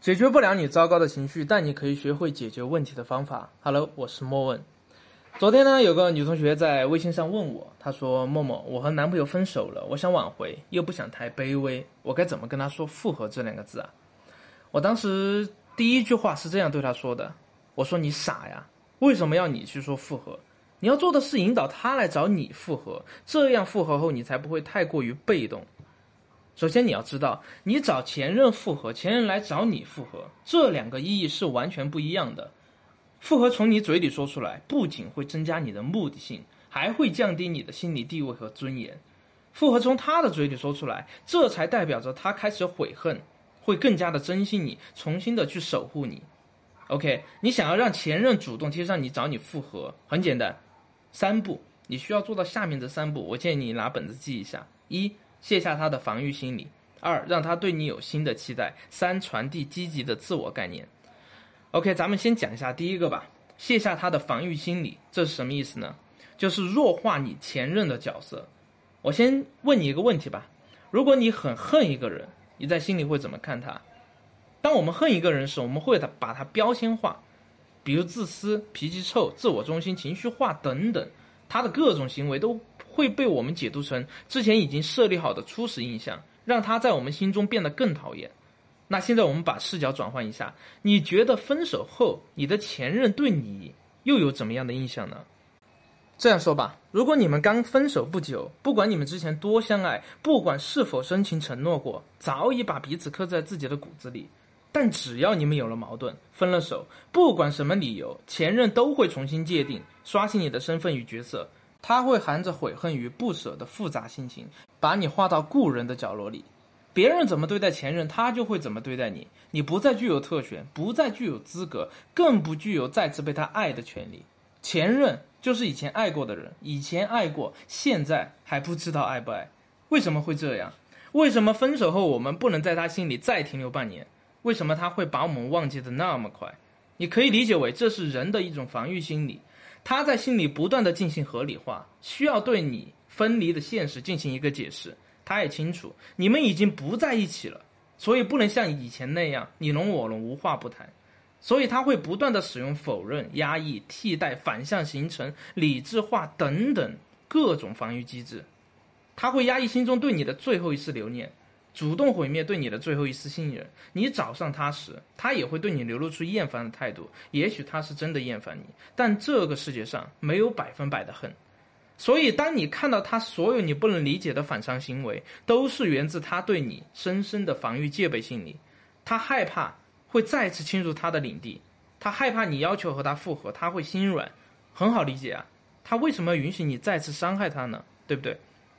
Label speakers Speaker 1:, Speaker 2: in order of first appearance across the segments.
Speaker 1: 解决不了你糟糕的情绪，但你可以学会解决问题的方法。Hello，我是莫问。昨天呢，有个女同学在微信上问我，她说：“默默，我和男朋友分手了，我想挽回，又不想太卑微，我该怎么跟他说复合这两个字啊？”我当时第一句话是这样对她说的：“我说你傻呀，为什么要你去说复合？你要做的是引导他来找你复合，这样复合后你才不会太过于被动。”首先，你要知道，你找前任复合，前任来找你复合，这两个意义是完全不一样的。复合从你嘴里说出来，不仅会增加你的目的性，还会降低你的心理地位和尊严。复合从他的嘴里说出来，这才代表着他开始悔恨，会更加的珍惜你，重新的去守护你。OK，你想要让前任主动贴上你找你复合，很简单，三步，你需要做到下面这三步。我建议你拿本子记一下：一。卸下他的防御心理，二让他对你有新的期待，三传递积极的自我概念。OK，咱们先讲一下第一个吧。卸下他的防御心理，这是什么意思呢？就是弱化你前任的角色。我先问你一个问题吧：如果你很恨一个人，你在心里会怎么看他？当我们恨一个人时，我们会把把他标签化，比如自私、脾气臭、自我中心、情绪化等等，他的各种行为都。会被我们解读成之前已经设立好的初始印象，让他在我们心中变得更讨厌。那现在我们把视角转换一下，你觉得分手后你的前任对你又有怎么样的印象呢？这样说吧，如果你们刚分手不久，不管你们之前多相爱，不管是否深情承诺过，早已把彼此刻在自己的骨子里。但只要你们有了矛盾，分了手，不管什么理由，前任都会重新界定，刷新你的身份与角色。他会含着悔恨与不舍的复杂心情，把你划到故人的角落里。别人怎么对待前任，他就会怎么对待你。你不再具有特权，不再具有资格，更不具有再次被他爱的权利。前任就是以前爱过的人，以前爱过，现在还不知道爱不爱。为什么会这样？为什么分手后我们不能在他心里再停留半年？为什么他会把我们忘记的那么快？你可以理解为这是人的一种防御心理。他在心里不断的进行合理化，需要对你分离的现实进行一个解释。他也清楚你们已经不在一起了，所以不能像以前那样你侬我侬无话不谈。所以他会不断的使用否认、压抑、替代、反向形成、理智化等等各种防御机制。他会压抑心中对你的最后一丝留念。主动毁灭对你的最后一丝信任。你找上他时，他也会对你流露出厌烦的态度。也许他是真的厌烦你，但这个世界上没有百分百的恨。所以，当你看到他所有你不能理解的反常行为，都是源自他对你深深的防御戒备心理。他害怕会再次侵入他的领地，他害怕你要求和他复合，他会心软。很好理解啊，他为什么要允许你再次伤害他呢？对不对？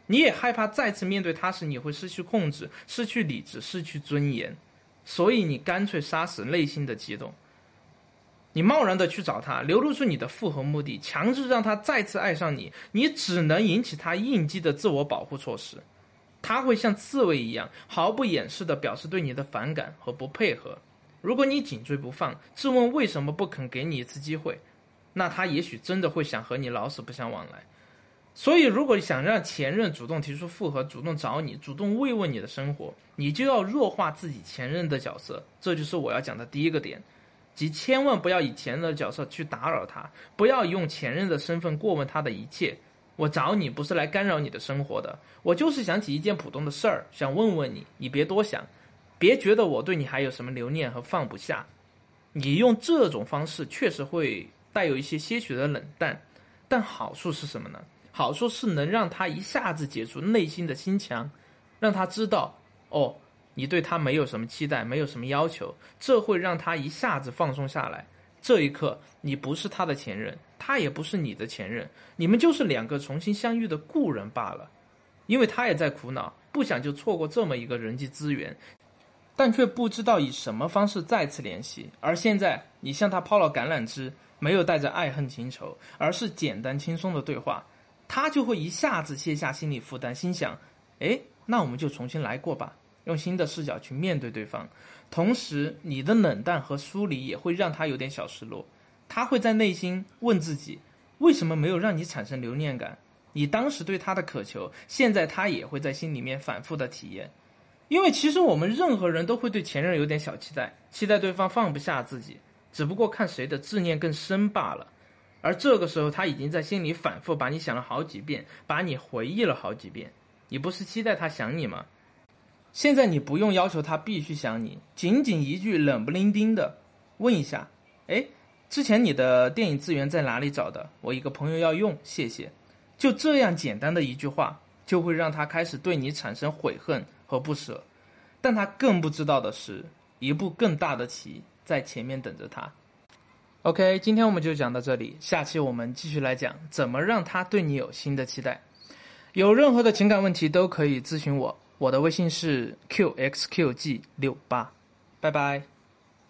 Speaker 1: 你也害怕再次面对他时，你会失去控制、失去理智、失去尊严，所以你干脆杀死内心的激动。你贸然的去找他，流露出你的复合目的，强制让他再次爱上你，你只能引起他应激的自我保护措施。他会像刺猬一样，毫不掩饰的表示对你的反感和不配合。如果你紧追不放，质问为什么不肯给你一次机会，那他也许真的会想和你老死不相往来。所以，如果想让前任主动提出复合，主动找你，主动慰问你的生活，你就要弱化自己前任的角色。这就是我要讲的第一个点，即千万不要以前任的角色去打扰他，不要用前任的身份过问他的一切。我找你不是来干扰你的生活的，我就是想起一件普通的事儿，想问问你，你别多想，别觉得我对你还有什么留念和放不下。你用这种方式确实会带有一些些许的冷淡，但好处是什么呢？好处是能让他一下子解除内心的心墙，让他知道，哦，你对他没有什么期待，没有什么要求，这会让他一下子放松下来。这一刻，你不是他的前任，他也不是你的前任，你们就是两个重新相遇的故人罢了。因为他也在苦恼，不想就错过这么一个人际资源，但却不知道以什么方式再次联系。而现在，你向他抛了橄榄枝，没有带着爱恨情仇，而是简单轻松的对话。他就会一下子卸下心理负担，心想：“哎，那我们就重新来过吧，用新的视角去面对对方。”同时，你的冷淡和疏离也会让他有点小失落。他会在内心问自己：为什么没有让你产生留念感？你当时对他的渴求，现在他也会在心里面反复的体验。因为其实我们任何人都会对前任有点小期待，期待对方放不下自己，只不过看谁的执念更深罢了。而这个时候，他已经在心里反复把你想了好几遍，把你回忆了好几遍。你不是期待他想你吗？现在你不用要求他必须想你，仅仅一句冷不丁丁的问一下：“哎，之前你的电影资源在哪里找的？我一个朋友要用，谢谢。”就这样简单的一句话，就会让他开始对你产生悔恨。和不舍，但他更不知道的是，一部更大的棋在前面等着他。OK，今天我们就讲到这里，下期我们继续来讲怎么让他对你有新的期待。有任何的情感问题都可以咨询我，我的微信是 qxqg 六八，拜拜。